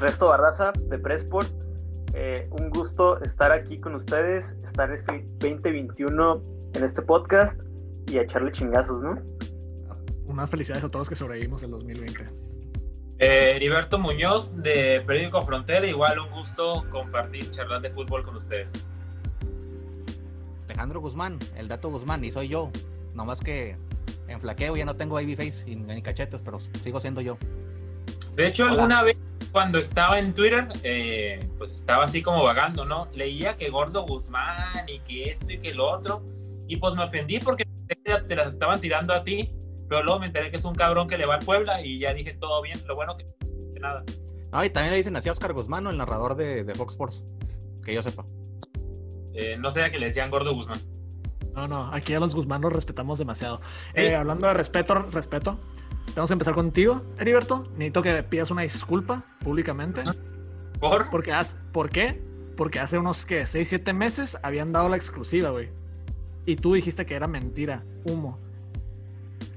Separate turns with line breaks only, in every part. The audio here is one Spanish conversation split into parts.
Resto Barraza de Pressport. Eh, un gusto estar aquí con ustedes, estar este 2021 en este podcast y a echarle chingazos, ¿no?
Unas felicidades a todos que sobrevivimos el 2020.
Eh, Heriberto Muñoz de Periódico Frontera, igual un gusto compartir charlas de fútbol con ustedes.
Alejandro Guzmán, el dato Guzmán, y soy yo. Nomás que en flaqueo ya no tengo baby face ni cachetes, pero sigo siendo yo.
De hecho, alguna vez cuando estaba en Twitter, eh, pues estaba así como vagando, ¿no? Leía que Gordo Guzmán y que esto y que lo otro, y pues me ofendí porque te las estaban tirando a ti, pero luego me enteré que es un cabrón que le va al Puebla y ya dije todo bien, lo bueno que nada.
Ah, y también le dicen así a Oscar Guzmán, el narrador de, de Fox Sports, que yo sepa.
Eh, no sé a que le decían Gordo Guzmán.
No, no, aquí a los Guzmán los respetamos demasiado. Eh, hablando de respeto, respeto, tenemos que empezar contigo, Heriberto. Necesito que pidas una disculpa públicamente.
¿Por?
Porque, ¿Por qué? Porque hace unos, ¿qué? 6, 7 meses habían dado la exclusiva, güey. Y tú dijiste que era mentira, humo.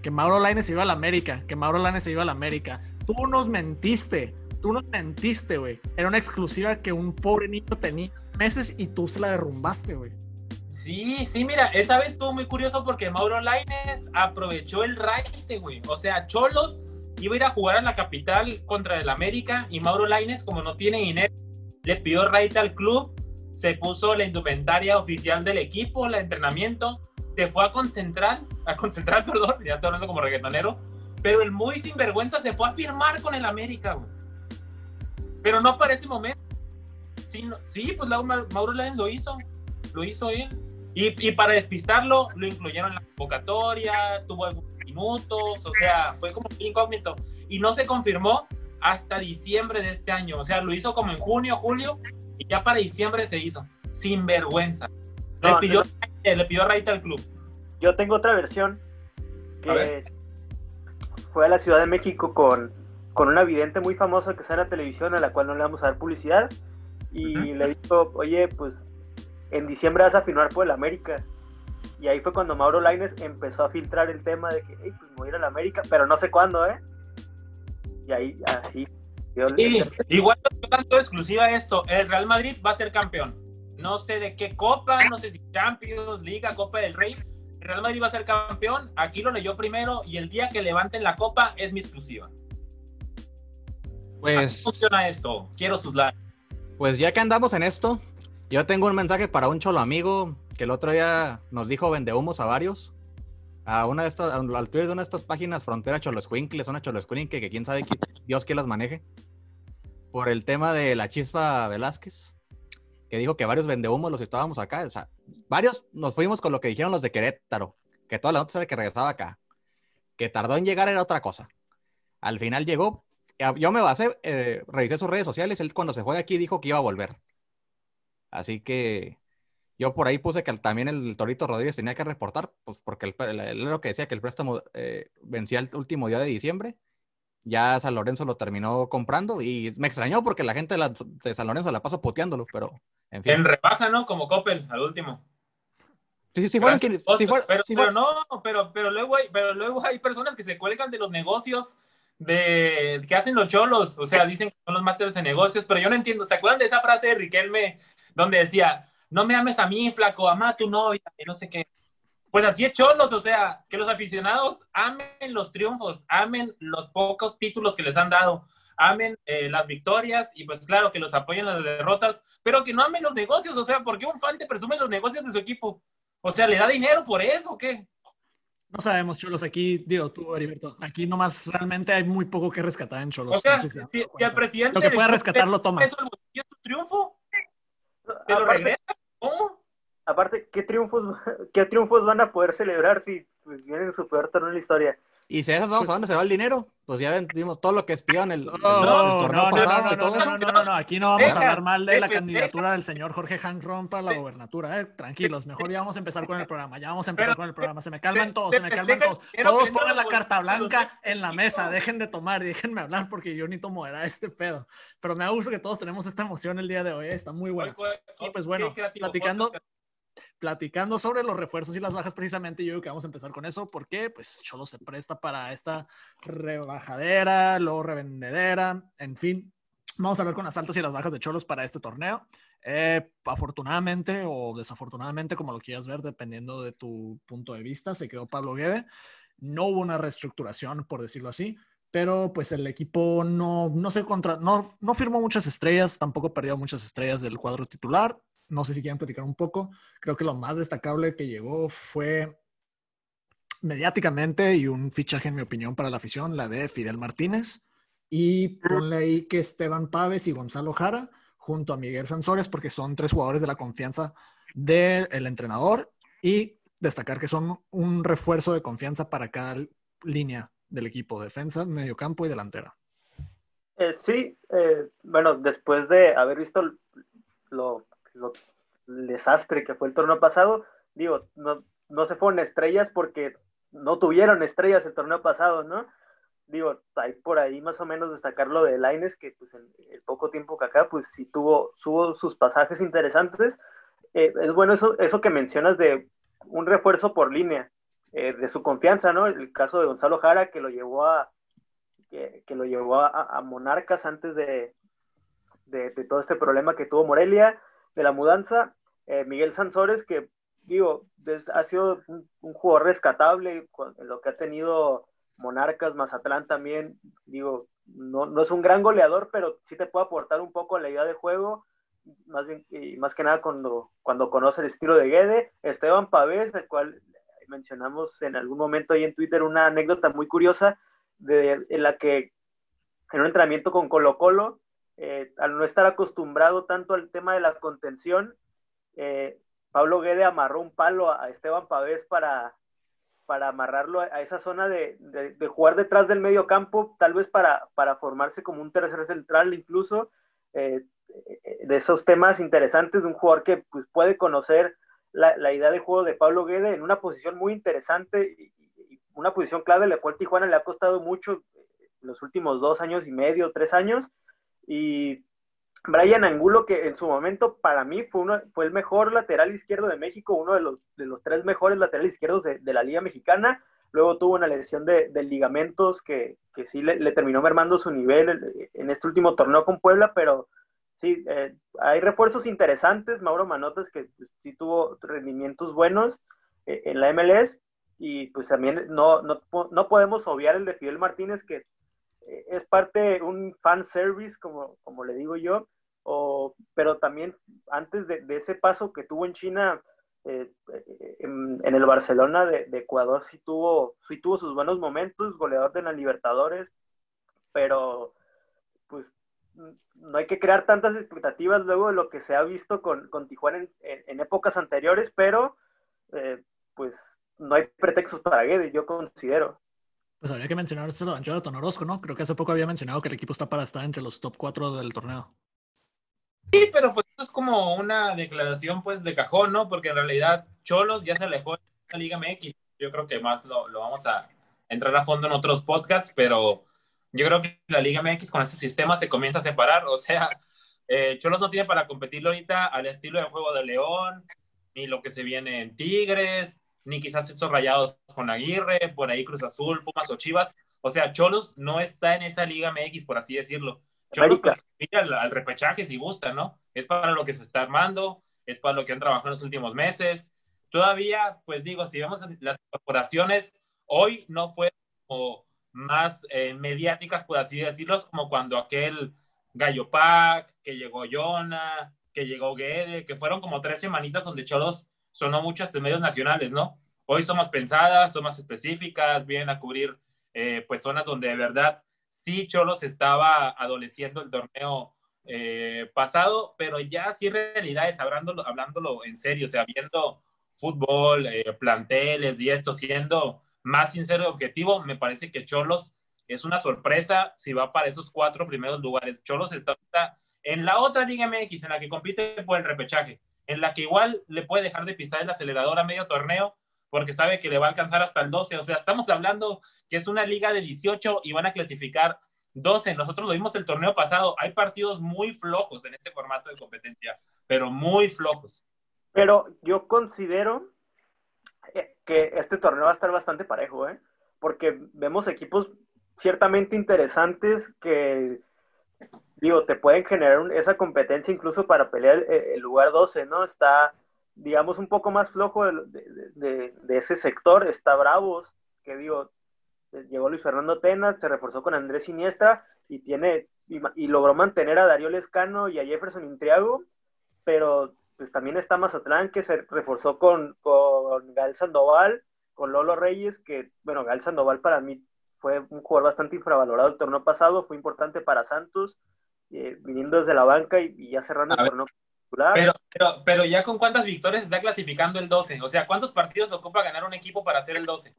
Que Mauro Laines iba a la América, que Mauro Laines iba a la América. Tú nos mentiste, tú nos mentiste, güey. Era una exclusiva que un pobre niño tenía meses y tú se la derrumbaste, güey.
Sí, sí, mira, esa vez estuvo muy curioso porque Mauro Laines aprovechó el raite, güey. O sea, Cholos iba a ir a jugar a la capital contra el América y Mauro Laines, como no tiene dinero, le pidió raite al club, se puso la indumentaria oficial del equipo, el entrenamiento, se fue a concentrar, a concentrar, perdón, ya estoy hablando como reggaetonero, pero el muy sinvergüenza se fue a firmar con el América, güey. Pero no para ese momento. Sí, sí pues Mauro Laines lo hizo, lo hizo él. Y, para despistarlo, lo incluyeron en la convocatoria, tuvo algunos minutos, o sea, fue como incógnito. Y no se confirmó hasta diciembre de este año. O sea, lo hizo como en junio, julio, y ya para diciembre se hizo. Sin vergüenza. Le, pidió, le pidió raíz al club.
Yo tengo otra versión que fue a la Ciudad de México con, con una vidente muy famosa que está en la televisión, a la cual no le vamos a dar publicidad. Y le dijo, oye, pues en diciembre vas a firmar por el América. Y ahí fue cuando Mauro Laines empezó a filtrar el tema de que, hey, pues me voy a ir al América, pero no sé cuándo, ¿eh? Y ahí, así.
Y, igual tanto exclusiva esto, el Real Madrid va a ser campeón. No sé de qué copa, no sé si Champions, Liga, Copa del Rey. El Real Madrid va a ser campeón. Aquí lo leyó primero y el día que levanten la copa es mi exclusiva.
Pues.
¿Cómo funciona esto? Quiero sus likes.
Pues ya que andamos en esto, yo tengo un mensaje para un cholo amigo que el otro día nos dijo vendehumos a varios. A una de estas, al Twitter de una de estas páginas, Frontera Choloscuincle, una Choloscuincle, que quién sabe Dios que las maneje. Por el tema de la chispa Velázquez, que dijo que varios vendehumos los estábamos acá. O sea, varios nos fuimos con lo que dijeron los de Querétaro, que toda la nota de que regresaba acá. Que tardó en llegar era otra cosa. Al final llegó. Yo me basé, eh, revisé sus redes sociales. Él cuando se fue de aquí dijo que iba a volver. Así que yo por ahí puse que también el Torito Rodríguez tenía que reportar, pues porque él lo que decía que el préstamo eh, vencía el último día de diciembre. Ya San Lorenzo lo terminó comprando y me extrañó porque la gente de, San Lorenzo la pasó poteándolo, pero
en fin. En rebaja, ¿no? Como Coppel al último.
Sí, sí, sí fueron quienes.
pero, no, pero, pero, luego hay, pero luego hay personas que se cuelgan de los negocios de que hacen los cholos. O sea, dicen que son los másteres de negocios, pero yo no entiendo. ¿Se acuerdan de esa frase de Riquelme donde decía, no me ames a mí, flaco, ama a tu novia, y no sé qué. Pues así es cholos, o sea, que los aficionados amen los triunfos, amen los pocos títulos que les han dado, amen eh, las victorias y pues claro que los apoyen las derrotas, pero que no amen los negocios, o sea, ¿por qué un fan te presume los negocios de su equipo? O sea, ¿le da dinero por eso o qué?
No sabemos, Cholos. Aquí, digo tú, Heriberto, aquí nomás realmente hay muy poco que rescatar en Cholos.
O sea, si, el presidente.
Lo que pueda rescatar lo tomas.
¿Eso es tu triunfo? ¿Te lo aparte, ¿Cómo?
Aparte, ¿qué triunfos, ¿qué triunfos van a poder celebrar si pues, vienen su peor torneo en la historia?
Y si a esas vamos, ¿a dónde se va el dinero? Pues ya vimos todo lo que espion el, el,
torneo pasado. No, no, no, no, no, aquí no vamos a hablar mal de la candidatura del señor Jorge Hank Ron para la gobernatura, ¿eh? Tranquilos, mejor ya vamos a empezar con el programa, ya vamos a empezar con el programa. Se me calman todos, se me calman todos. Todos pongan la carta blanca en la mesa, dejen de tomar y déjenme hablar porque yo ni tomo era este pedo. Pero me gusta que todos tenemos esta emoción el día de hoy, ¿eh? está muy bueno. Y pues bueno, platicando platicando sobre los refuerzos y las bajas precisamente, yo creo que vamos a empezar con eso, porque pues Cholo se presta para esta rebajadera, luego revendedera, en fin. Vamos a ver con las altas y las bajas de Cholos para este torneo. Eh, afortunadamente o desafortunadamente, como lo quieras ver, dependiendo de tu punto de vista, se quedó Pablo Guede. No hubo una reestructuración, por decirlo así, pero pues el equipo no, no se contra, no, no firmó muchas estrellas, tampoco perdió muchas estrellas del cuadro titular. No sé si quieren platicar un poco. Creo que lo más destacable que llegó fue mediáticamente y un fichaje, en mi opinión, para la afición, la de Fidel Martínez. Y ponle ahí que Esteban Paves y Gonzalo Jara, junto a Miguel Sansores, porque son tres jugadores de la confianza del entrenador. Y destacar que son un refuerzo de confianza para cada línea del equipo, defensa, mediocampo y delantera.
Eh, sí, eh, bueno, después de haber visto lo lo, desastre que fue el torneo pasado, digo, no, no se fueron estrellas porque no tuvieron estrellas el torneo pasado, ¿no? Digo, hay por ahí más o menos destacar lo de Laines, que pues en el poco tiempo que acá, pues sí tuvo, tuvo sus pasajes interesantes. Eh, es bueno eso, eso que mencionas de un refuerzo por línea, eh, de su confianza, ¿no? El caso de Gonzalo Jara, que lo llevó a, que, lo llevó a, Monarcas antes de, de, de, todo este problema que tuvo Morelia de la mudanza. Eh, Miguel Sansores, que digo, ha sido un, jugador rescatable en lo que ha tenido Monarcas, Mazatlán también, digo, no, no, es un gran goleador, pero sí te puede aportar un poco a la idea de juego, más bien, más que nada cuando, cuando conoce el estilo de Guede, Esteban Pavés, el cual mencionamos en algún momento ahí en Twitter una anécdota muy curiosa de, en la que en un entrenamiento con Colo Colo, eh, al no estar acostumbrado tanto al tema de la contención, eh, Pablo Guede amarró un palo a Esteban Pavés para, para amarrarlo a, esa zona de, jugar detrás del medio campo, tal vez para, para formarse como un tercer central incluso, eh, de esos temas interesantes de un jugador que pues, puede conocer la, idea de juego de Pablo Guede en una posición muy interesante y, una posición clave, la cual Tijuana le ha costado mucho los últimos dos años y medio, tres años, y Brian Angulo, que en su momento para mí fue, uno, fue el mejor lateral izquierdo de México, uno de los, de los tres mejores laterales izquierdos de, la Liga Mexicana. Luego tuvo una lesión de, ligamentos que, que sí le, terminó mermando su nivel en este último torneo con Puebla, pero sí, eh, hay refuerzos interesantes. Mauro Manotas, que pues, sí tuvo rendimientos buenos eh, en la MLS. Y pues también no, no, no podemos obviar el de Fidel Martínez, que es parte un fan service, como, como le digo yo, o, pero también antes de, ese paso que tuvo en China, eh, en, el Barcelona de, Ecuador sí tuvo, sí tuvo sus buenos momentos, goleador de la Libertadores, pero pues no hay que crear tantas expectativas luego de lo que se ha visto con, con Tijuana en, épocas anteriores, pero eh, pues no hay pretextos para Guede, yo considero.
Pues habría que mencionar a Jonathan Orozco, ¿no? Creo que hace poco había mencionado que el equipo está para estar entre los top 4 del torneo.
Sí, pero pues es como una declaración pues de cajón, ¿no? Porque en realidad Cholos ya se alejó de la Liga MX. Yo creo que más lo, lo vamos a entrar a fondo en otros podcasts, pero yo creo que la Liga MX con ese sistema se comienza a separar. O sea, eh, Cholos no tiene para competir ahorita al estilo de juego de León, ni lo que se viene en Tigres, ni quizás estos rayados con Aguirre, por ahí Cruz Azul, Pumas o Chivas. O sea, Cholos no está en esa Liga MX, por así decirlo. Cholos pues, al, al, repechaje si gusta, ¿no? Es para lo que se está armando, es para lo que han trabajado en los últimos meses. Todavía, pues digo, si vemos las corporaciones, hoy no fue como más eh, mediáticas, por así decirlo, como cuando aquel Gallo Pack, que llegó Yona, que llegó Guede, que fueron como tres semanitas donde Cholos sonó muchas de medios nacionales, ¿no? Hoy son más pensadas, son más específicas, vienen a cubrir eh, pues zonas donde de verdad sí Cholos estaba adoleciendo el torneo eh, pasado, pero ya sí realidades, hablándolo, hablándolo en serio, o sea, viendo fútbol, eh, planteles y esto, siendo más sincero y objetivo, me parece que Cholos es una sorpresa si va para esos cuatro primeros lugares. Cholos está en la otra Liga MX, en la que compite por el repechaje en la que igual le puede dejar de pisar el acelerador a medio torneo porque sabe que le va a alcanzar hasta el 12. O sea, estamos hablando que es una liga de 18 y van a clasificar 12. Nosotros lo vimos el torneo pasado. Hay partidos muy flojos en este formato de competencia, pero muy flojos.
Pero yo considero eh, que este torneo va a estar bastante parejo, ¿eh? Porque vemos equipos ciertamente interesantes que, digo, te pueden generar esa competencia incluso para pelear el, lugar 12, ¿no? Está, digamos, un poco más flojo de, ese sector. Está Bravos, que digo, llegó Luis Fernando Tenas, se reforzó con Andrés Siniestra y tiene y, logró mantener a Darío Lescano y a Jefferson Intriago, pero pues también está Mazatlán que se reforzó con, con Gal Sandoval, con Lolo Reyes, que bueno, Gal Sandoval para mí fue un jugador bastante infravalorado el torneo pasado, fue importante para Santos, eh, viniendo desde la banca y, ya cerrando el torneo
pero, pero, pero, ya con cuántas victorias está clasificando el 12, o sea, ¿cuántos partidos ocupa ganar un equipo para hacer el 12?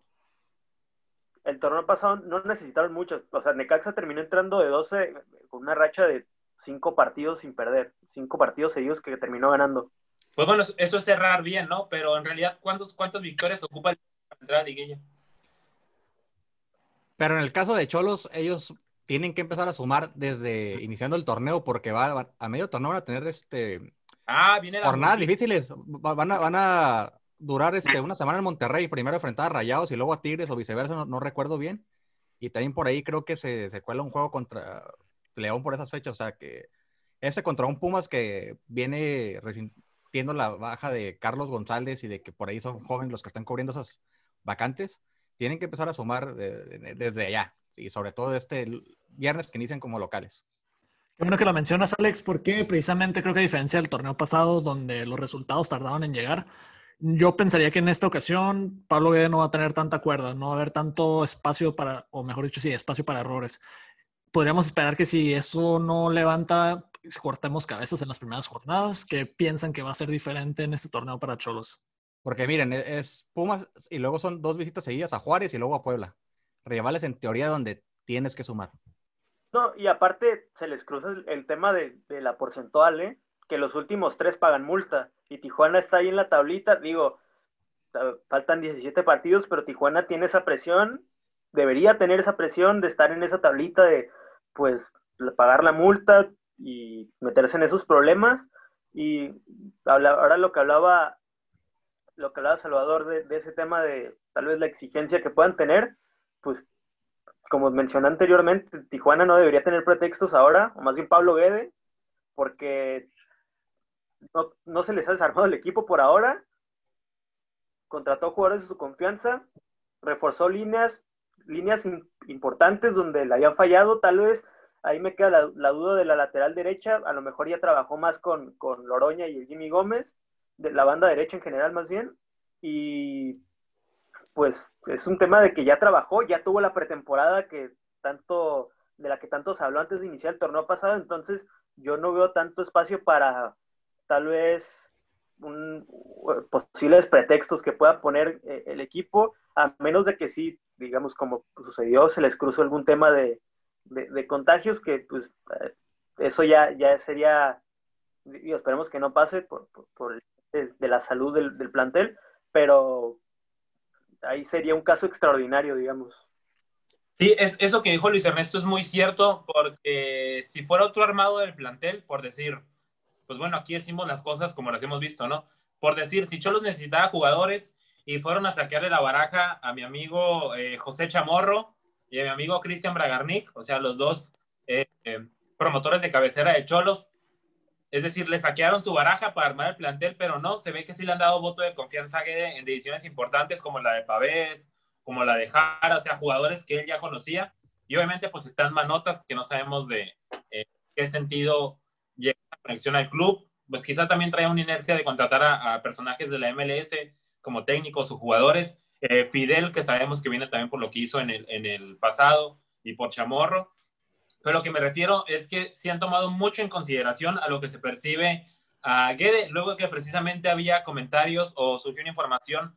El torneo pasado no necesitaron muchos, o sea, Necaxa terminó entrando de 12 con una racha de 5 partidos sin perder, 5 partidos seguidos que terminó ganando.
Pues bueno, eso es cerrar bien, ¿no? Pero en realidad, ¿cuántos, ¿cuántas victorias ocupa el para entrar a Liguilla?
Pero en el caso de Cholos, ellos tienen que empezar a sumar desde iniciando el torneo porque va, a medio torneo van a tener este
ah, viene
jornadas difíciles. Van a, van a durar este, una semana en Monterrey, primero enfrentar a Rayados y luego a Tigres o viceversa, no, recuerdo bien. Y también por ahí creo que se, se cuela un juego contra León por esas fechas. O sea que ese contra un Pumas que viene resintiendo la baja de Carlos González y de que por ahí son jóvenes los que están cubriendo esas vacantes tienen que empezar a sumar desde allá, y sobre todo este viernes que inician como locales.
Qué bueno que lo mencionas, Alex, porque precisamente creo que a diferencia del torneo pasado, donde los resultados tardaban en llegar, yo pensaría que en esta ocasión Pablo Guede no va a tener tanta cuerda, no va a haber tanto espacio para, o mejor dicho, sí, espacio para errores. Podríamos esperar que si eso no levanta, cortemos cabezas en las primeras jornadas, que piensan que va a ser diferente en este torneo para Cholos.
Porque miren, e-, es Pumas y luego son dos visitas seguidas a Juárez y luego a Puebla. Rivales en teoría donde tienes que sumar.
No, y aparte se les cruza el, tema de, la porcentual, ¿eh? que los últimos tres pagan multa y Tijuana está ahí en la tablita. Digo, faltan 17 partidos, pero Tijuana tiene esa presión, debería tener esa presión de estar en esa tablita de, pues, pagar la multa y meterse en esos problemas. Y ahora lo que hablaba lo que hablaba Salvador de, ese tema de tal vez la exigencia que puedan tener, pues como mencioné anteriormente, Tijuana no debería tener pretextos ahora, o más bien Pablo Guede, porque no, se les ha desarmado el equipo por ahora, contrató jugadores de su confianza, reforzó líneas, líneas importantes donde le habían fallado, tal vez ahí me queda la, duda de la lateral derecha, a lo mejor ya trabajó más con, con Loroña y el Jimmy Gómez, de la banda derecha en general más bien, y pues es un tema de que ya trabajó, ya tuvo la pretemporada que tanto, de la que tanto se habló antes de iniciar el torneo pasado, entonces yo no veo tanto espacio para tal vez posibles pretextos que pueda poner eh, el equipo, a menos de que sí, digamos, como sucedió, se les cruzó algún tema de, contagios que pues eh, eso ya, ya sería, y esperemos que no pase por, por el de, la salud del, plantel, pero ahí sería un caso extraordinario, digamos.
Sí, es, eso que dijo Luis Ernesto es muy cierto, porque si fuera otro armado del plantel, por decir, pues bueno, aquí decimos las cosas como las hemos visto, ¿no? Por decir, si Cholos necesitaba jugadores y fueron a saquearle la baraja a mi amigo eh, José Chamorro y a mi amigo Cristian Bragarnik, o sea, los dos eh, eh, promotores de cabecera de Cholos, es decir, le saquearon su baraja para armar el plantel, pero no, se ve que sí le han dado voto de confianza en decisiones importantes como la de Pavés, como la de Jara, o sea, jugadores que él ya conocía. Y obviamente pues están manotas que no sabemos de eh, qué sentido llega la conexión al club. Pues quizá también trae una inercia de contratar a, personajes de la MLS como técnicos o jugadores. Eh, Fidel, que sabemos que viene también por lo que hizo en el, en el pasado, y por Chamorro. Pero lo que me refiero es que sí han tomado mucho en consideración a lo que se percibe a Guede, luego que precisamente había comentarios o surgió una información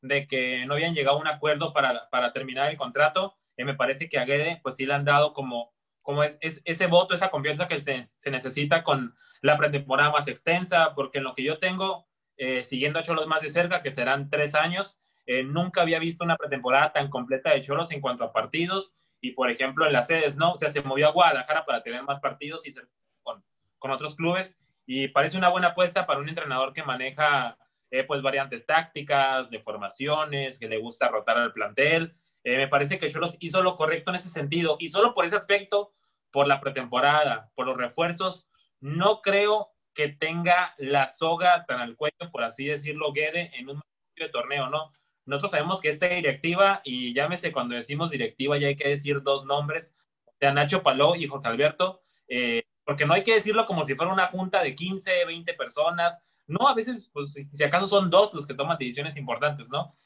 de que no habían llegado a un acuerdo para, para terminar el contrato, y me parece que a Guede pues sí le han dado como, como es, es ese voto, esa confianza que se, se, necesita con la pretemporada más extensa, porque en lo que yo tengo, eh, siguiendo a Cholos más de cerca, que serán tres años, eh, nunca había visto una pretemporada tan completa de Cholos en cuanto a partidos y por ejemplo en las sedes, ¿no? O sea, se movió a Guadalajara para tener más partidos y ser con, con otros clubes y parece una buena apuesta para un entrenador que maneja eh, pues variantes tácticas, de formaciones, que le gusta rotar al plantel. Eh, me parece que Cholos hizo lo correcto en ese sentido y solo por ese aspecto, por la pretemporada, por los refuerzos, no creo que tenga la soga tan al cuello, por así decirlo, Guede en un de torneo, ¿no? Nosotros sabemos que esta directiva, y llámese cuando decimos directiva, ya hay que decir dos nombres, sea Nacho Paló y Jorge Alberto, eh, porque no hay que decirlo como si fuera una junta de 15, 20 personas, no, a veces, pues si acaso son dos los que toman decisiones importantes, ¿no?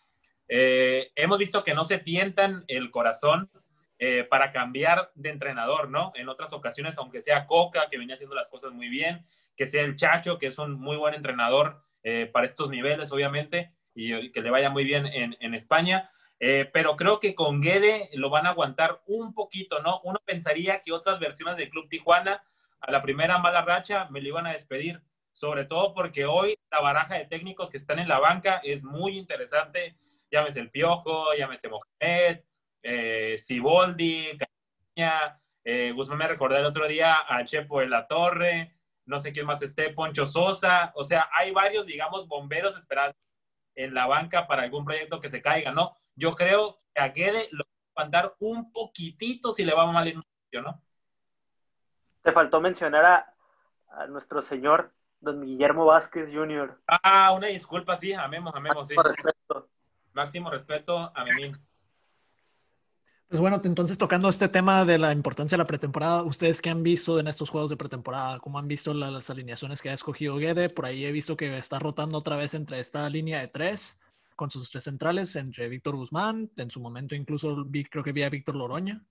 Eh, hemos visto que no se tientan el corazón eh, para cambiar de entrenador, ¿no? En otras ocasiones, aunque sea Coca, que venía haciendo las cosas muy bien, que sea el Chacho, que es un muy buen entrenador para estos niveles, obviamente, y que le vaya muy bien en, España. Eh, pero creo que con Guede lo van a aguantar un poquito, ¿no? Uno pensaría que otras versiones del Club Tijuana, a la primera mala racha, me lo iban a despedir, sobre todo porque hoy la baraja de técnicos que están en la banca es muy interesante. Llámese el Piojo, llámese Mohamed, eh, Siboldi, Caña, eh, me recordé el otro día a Chepo de la Torre, no sé quién más esté, Poncho Sosa, o sea, hay varios, digamos, bomberos esperando en la banca para algún proyecto que se caiga, ¿no? yo creo que a Guede lo va a mandar un poquitito si le va mal en un sitio, ¿no?
Te faltó mencionar a, nuestro señor don Guillermo Vázquez Jr.
Ah, una disculpa, sí, amemos, amemos, sí. Máximo respeto a Memín.
Pues bueno, entonces tocando este tema de la importancia de la pretemporada, ¿ustedes qué han visto en estos juegos de pretemporada? ¿Cómo han visto las alineaciones que ha escogido Guede? Por ahí he visto que está rotando otra vez entre esta línea de tres con sus tres centrales entre Víctor Guzmán, en su momento incluso vi, creo que vi a Víctor Loroña.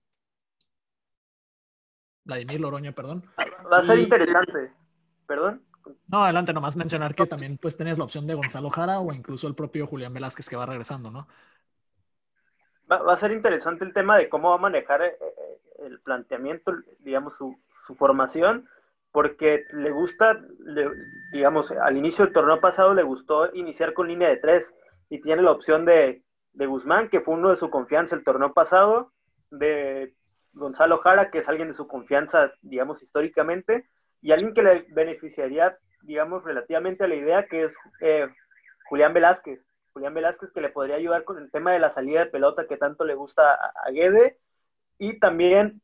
Vladimir Loroña, perdón.
Va a ser interesante. ¿Perdón?
No, adelante, nomás mencionar que también pues tienes la opción de Gonzalo Jara o incluso el propio Julián Velázquez que va regresando, ¿no?
Va, a ser interesante el tema de cómo va a manejar eh, eh, el planteamiento, digamos, su, formación, porque le gusta, digamos, al inicio del torneo pasado le gustó iniciar con línea de tres y tiene la opción de, Guzmán, que fue uno de su confianza el torneo pasado, de Gonzalo Jara, que es alguien de su confianza, digamos, históricamente, y alguien que le beneficiaría, digamos, relativamente a la idea, que es eh, Julián Velázquez. Julián Velázquez que le podría ayudar con el tema de la salida de pelota que tanto le gusta a, Guede. Y también,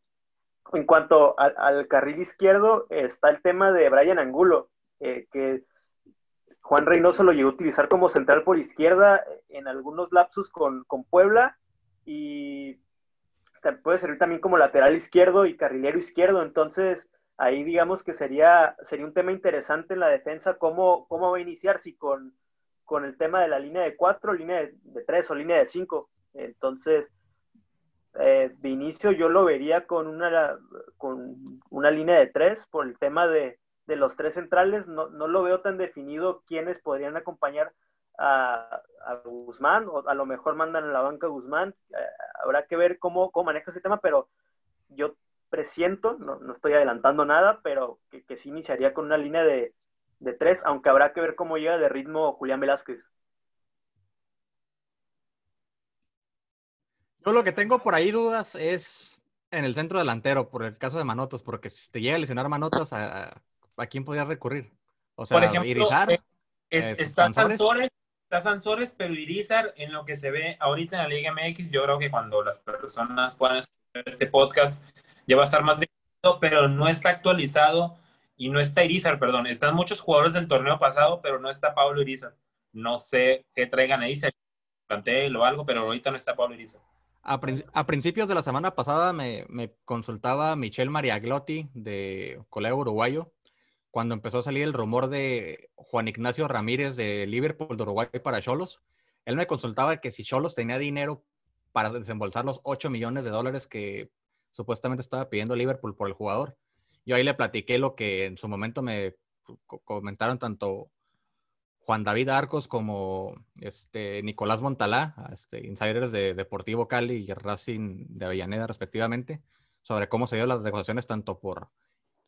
en cuanto al carril izquierdo, está el tema de Brian Angulo, eh, que Juan Reynoso lo llegó a utilizar como central por izquierda en algunos lapsus con, Puebla y puede servir también como lateral izquierdo y carrilero izquierdo. Entonces, ahí digamos que sería, sería un tema interesante en la defensa, cómo, cómo va a iniciar, si con, con el tema de la línea de cuatro, línea de, tres o línea de cinco. Entonces, eh, de inicio yo lo vería con una, con una línea de tres por el tema de, de los tres centrales, no, lo veo tan definido quiénes podrían acompañar a, Guzmán, o a lo mejor mandan a la banca a Guzmán. Eh, habrá que ver cómo, cómo maneja ese tema, pero yo presiento, no, no estoy adelantando nada, pero que sí iniciaría con una línea de, de tres, aunque habrá que ver cómo llega de ritmo Julián Velázquez.
Yo lo que tengo por ahí dudas es en el centro delantero, por el caso de Manotas, porque si te llega a lesionar Manotas, a, ¿a quién podía recurrir? O sea,
Por ejemplo, Irizar. Eh, eh, está Sansores, está Sansores, pero Irizar, en lo que se ve ahorita en la Liga MX, yo creo que cuando las personas puedan escuchar este podcast, ya va a estar más definido, pero no está actualizado y no está Irizar, perdón. Están muchos jugadores del torneo pasado, pero no está Pablo Irizar. No sé qué traigan ahí, se plantel o algo, pero ahorita no está Pablo Irizar.
A, principios de la semana pasada me, me consultaba Michelle Mariaglotti de Colegio Uruguayo cuando empezó a salir el rumor de Juan Ignacio Ramírez de Liverpool de Uruguay para Cholos, él me consultaba que si Cholos tenía dinero para desembolsar los 8 millones de dólares que supuestamente estaba pidiendo Liverpool por el jugador. Yo ahí le platiqué lo que en su momento me comentaron tanto Juan David Arcos como este Nicolás Montalá, este, insiders de Deportivo Cali y Racing de Avellaneda respectivamente, sobre cómo se dio las negociaciones tanto por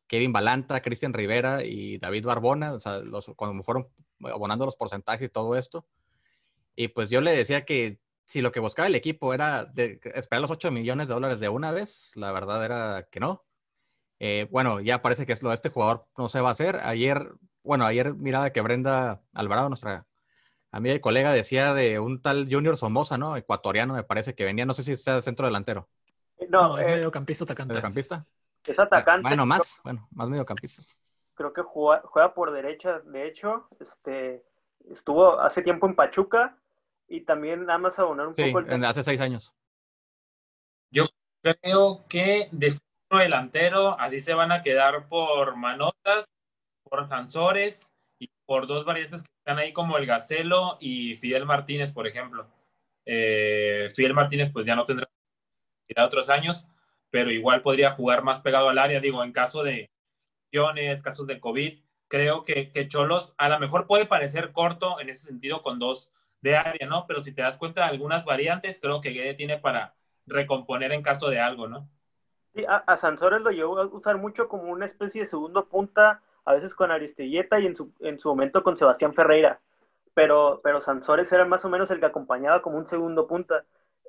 Kevin Balanta, Cristian Rivera y David Barbona, o sea, los, cuando fueron abonando los porcentajes y todo esto. Y pues yo le decía que si lo que buscaba el equipo era esperar los 8 millones de dólares de una vez, la verdad era que no. Eh, bueno, ya parece que lo de este jugador no se va a hacer. Ayer, bueno, ayer miraba que Brenda Alvarado, nuestra amiga y colega, decía de un tal Junior Somoza, ¿no? Ecuatoriano, me parece que venía, no sé si sea centro delantero.
No, es eh, mediocampista atacante.
¿Mediocampista?
Es atacante.
Bueno, más, bueno, más mediocampista.
Creo que juega, juega por derecha, de hecho, este, estuvo hace tiempo en Pachuca y también nada más abonar un poco
el... hace seis años.
Yo creo que de delantero así se van a quedar por Manotas, por Sansores y por dos variantes que están ahí como el Gacelo y Fidel Martínez, por ejemplo. Eh, Fidel Martínez pues ya no tendrá otros años, pero igual podría jugar más pegado al área, digo, en caso de casos de COVID, creo que, que Cholos a lo mejor puede parecer corto en ese sentido con dos de área, ¿no? Pero si te das cuenta de algunas variantes, creo que Guede tiene para recomponer en caso de algo, ¿no?
Sí, a, Sansores lo llevó a usar mucho como una especie de segundo punta, a veces con Aristelleta y en su, en su momento con Sebastián Ferreira. Pero, pero Sansores era más o menos el que acompañaba como un segundo punta.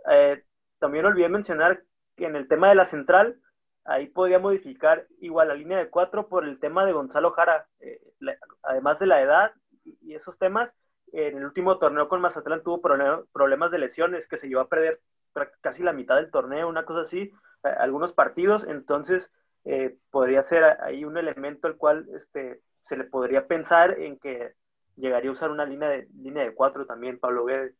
Eh, también olvidé mencionar que en el tema de la central, ahí podía modificar igual la línea de cuatro por el tema de Gonzalo Jara. Eh, además de la edad y esos temas, en el último torneo con Mazatlán tuvo problemas de lesiones, que se llevó a perder casi la mitad del torneo, una cosa así, algunos partidos, entonces eh, podría ser ahí un elemento al cual este, se le podría pensar en que llegaría a usar una línea de, línea de cuatro también, Pablo Guedes.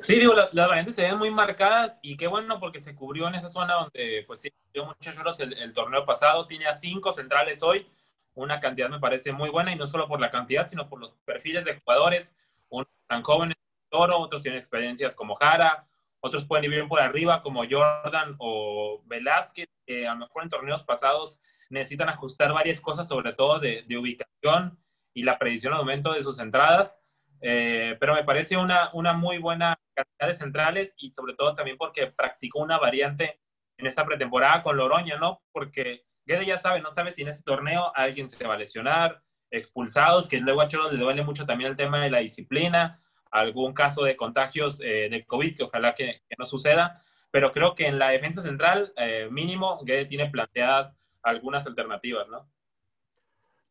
Sí, digo, las variantes se ven muy marcadas y qué bueno porque se cubrió en esa zona donde, pues sí, dio muchos lloros el, el, torneo pasado. Tiene a cinco centrales hoy, una cantidad me parece muy buena y no solo por la cantidad, sino por los perfiles de jugadores, unos tan jóvenes Toro, otros tienen experiencias como Jara, otros pueden ir bien por arriba como Jordan o Velázquez, que a lo mejor en torneos pasados necesitan ajustar varias cosas, sobre todo de, de ubicación y la predicción al momento de sus entradas. Eh, pero me parece una, una muy buena cantidad de centrales y sobre todo también porque practicó una variante en esta pretemporada con Loroña, ¿no? Porque Guede ya sabe, no sabe si en ese torneo alguien se va a lesionar, expulsados, que luego a Cholos le duele mucho también el tema de la disciplina, algún caso de contagios eh, de COVID, que ojalá que, no suceda, pero creo que en la defensa central, eh, mínimo, Guede tiene planteadas algunas alternativas, ¿no?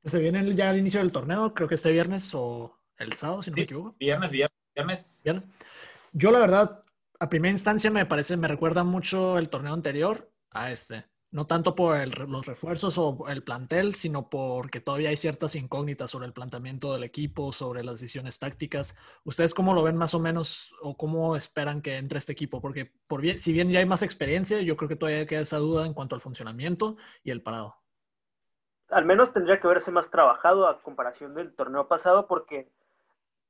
Se viene ya el inicio del torneo, creo que este viernes o el sábado, si no me equivoco.
Viernes, viernes,
viernes. Yo, la verdad, a primera instancia me parece, me recuerda mucho el torneo anterior a este. No tanto por los refuerzos o el plantel, sino porque todavía hay ciertas incógnitas sobre el planteamiento del equipo, sobre las decisiones tácticas. ¿Ustedes cómo lo ven más o menos o cómo esperan que entre este equipo? Porque por bien, si bien ya hay más experiencia, yo creo que todavía queda esa duda en cuanto al funcionamiento y el parado.
Al menos tendría que verse más trabajado a comparación del torneo pasado porque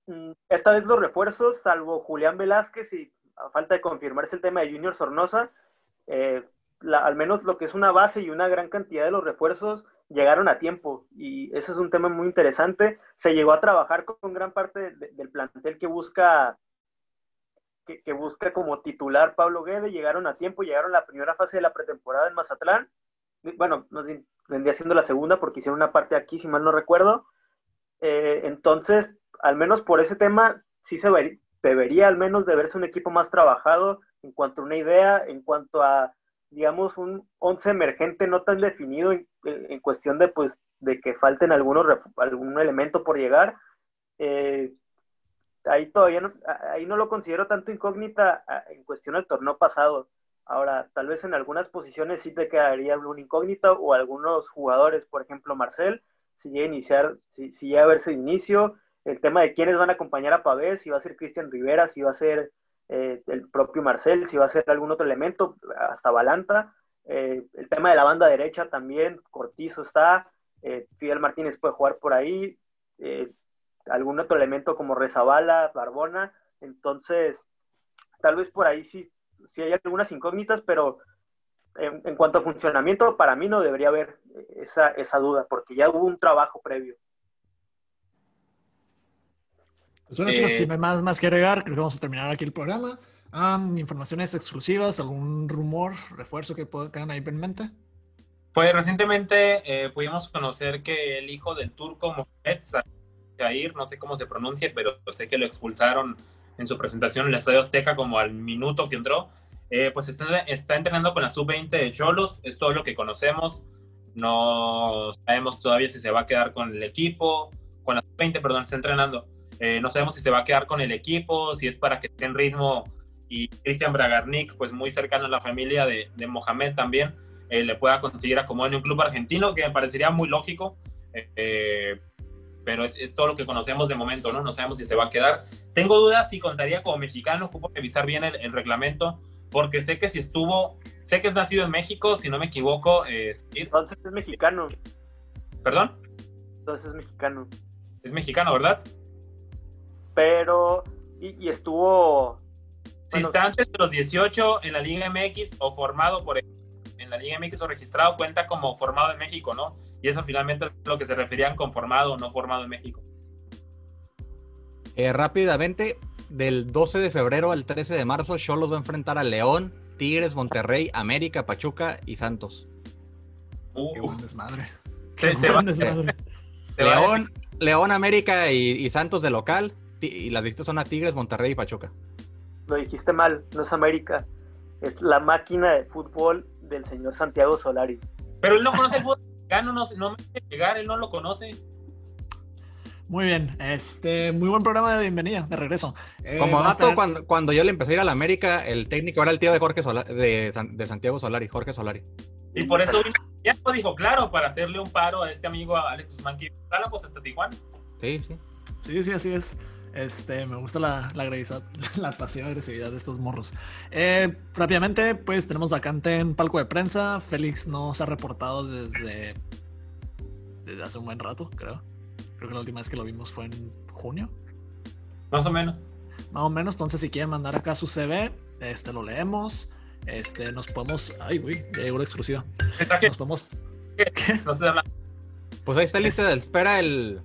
Mm, esta vez los refuerzos, salvo Julián Velázquez y a falta de confirmarse el tema de Junior Sornosa, eh, al menos lo que es una base y una gran cantidad de los refuerzos llegaron a tiempo y ese es un tema muy interesante. Se llegó a trabajar con gran parte del plantel que busca que, busca como titular Pablo Guede, llegaron a tiempo, llegaron a la primera fase de la pretemporada en Mazatlán. Bueno, vendría siendo la segunda porque hicieron una parte aquí, si mal no recuerdo. Eh, entonces, al menos por ese tema, sí se debería al menos de verse un equipo más trabajado en cuanto a una idea, en cuanto a, digamos, un once emergente no tan definido en, cuestión de, pues, de que falten algunos, algún elemento por llegar. Eh, ahí todavía no, ahí no lo considero tanto incógnita en cuestión del torneo pasado. Ahora, tal vez en algunas posiciones sí te quedaría un incógnito o algunos jugadores, por ejemplo, Marcel, si llega a iniciar, si, si llega a verse de inicio, el tema de quiénes van a acompañar a Pavés, si va a ser Cristian Rivera, si va a ser eh, el propio Marcel, si va a ser algún otro elemento, hasta Balanta. Eh, el tema de la banda derecha también, Cortizo está, eh, Fidel Martínez puede jugar por ahí, algún otro elemento como Rezabala, Barbona. Entonces, tal vez por ahí sí, sí hay algunas incógnitas, pero en, en, cuanto a funcionamiento, para mí no debería haber esa, esa duda, porque ya hubo un trabajo previo.
Pues bueno, chicos, si no hay más, más que agregar, creo que vamos a terminar aquí el programa. informaciones exclusivas, algún rumor, refuerzo que tengan ahí en mente.
Pues recientemente eh, pudimos conocer que el hijo del turco Mohamed Jair, no sé cómo se pronuncia, pero sé que lo expulsaron en su presentación en el Estadio Azteca como al minuto que entró. eh, pues está, está, entrenando con la sub-20 de Cholos, es todo lo que conocemos. No sabemos todavía si se va a quedar con el equipo, con la sub-20, perdón, está entrenando. Eh, no sabemos si se va a quedar con el equipo, si es para que esté en ritmo. Y Cristian Bragarnik, pues muy cercano a la familia de, de Mohamed también, eh, le pueda conseguir acomodo en un club argentino, que me parecería muy lógico. Eh, pero es, es, todo lo que conocemos de momento, ¿no? No sabemos si se va a quedar. Tengo dudas si contaría como mexicano, ocupo revisar bien el, el, reglamento, porque sé que si estuvo, sé que es nacido en México, si no me equivoco. Eh,
Entonces es mexicano.
¿Perdón?
Entonces es mexicano.
Es mexicano, ¿verdad?
Pero, y, y estuvo...
Si bueno, está antes de los 18 en la Liga MX o formado por en la Liga MX o registrado, cuenta como formado en México, ¿no? Y eso finalmente es lo que se referían con formado o no formado en México.
Eh, rápidamente, del 12 de febrero al 13 de marzo, Cholos va a enfrentar a León, Tigres, Monterrey, América, Pachuca y Santos.
Uh, Qué buen desmadre.
Se, se va, desmadre.
León, León, América y, y, Santos de local. Y las listas son a Tigres, Monterrey y Pachuca.
Lo dijiste mal, no es América. Es la máquina de fútbol del señor Santiago Solari.
Pero él no conoce el fútbol mexicano, no, no me llegar, él no lo conoce.
Muy bien, este, muy buen programa de bienvenida, de regreso.
Eh, Como dato, tener... cuando, cuando, yo le empecé a ir a la América, el técnico era el tío de Jorge Solari, de, de, Santiago Solari, Jorge Solari.
Y por eso ya dijo, claro, para hacerle un paro a este amigo a Alex Guzmán, que pues hasta Tijuana.
Sí, sí.
Sí, sí, así es. Este, me gusta la, la, la pasiva agresividad de estos morros. Eh, rápidamente, pues tenemos vacante en palco de prensa. Félix no se ha reportado desde, desde hace un buen rato, creo. Creo que la última vez que lo vimos fue en junio.
Más o menos.
Más o menos. Entonces, si quieren mandar acá su CV, este lo leemos. Este, nos podemos. Ay, güey, ya llegó la exclusiva. Nos podemos.
¿Qué? No hablar.
Pues ahí está lista de espera el.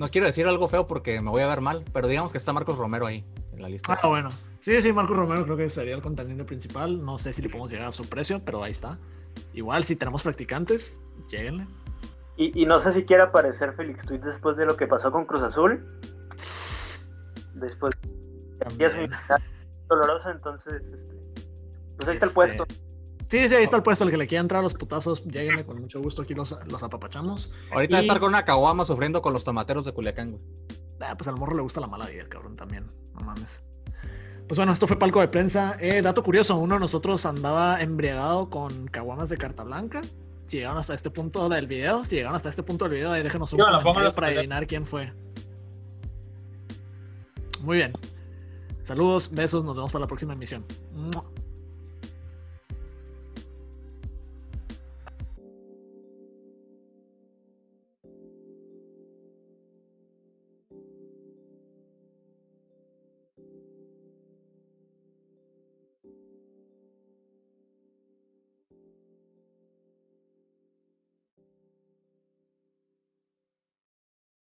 No quiero decir algo feo porque me voy a ver mal, pero digamos que está Marcos Romero ahí en la lista.
Ah, bueno. Sí, sí, Marcos Romero creo que sería el contendiente principal. No sé si le podemos llegar a su precio, pero ahí está. Igual, si tenemos practicantes, lleguenle.
Y, y, no sé si quiere aparecer Félix Tweet después de lo que pasó con Cruz Azul. Después. Ya es dolorosa, entonces. Este, pues ahí está el puesto.
Sí, sí, ahí está el puesto. El que le quiera entrar a los putazos, lleguenle con mucho gusto. Aquí los, los apapachamos.
Ahorita y... va a estar con una caguama sufriendo con los tomateros de Culiacán, güey.
Ah, pues al morro le gusta la mala vida, cabrón, también. No mames. Pues bueno, esto fue palco de prensa. Eh, dato curioso: uno de nosotros andaba embriagado con caguamas de carta blanca si llegaron hasta este punto del video, si llegaron hasta este punto del video, ahí déjenos un
Yo,
comentario para adivinar quién fue. Muy bien. Saludos, besos, nos vemos para la próxima emisión.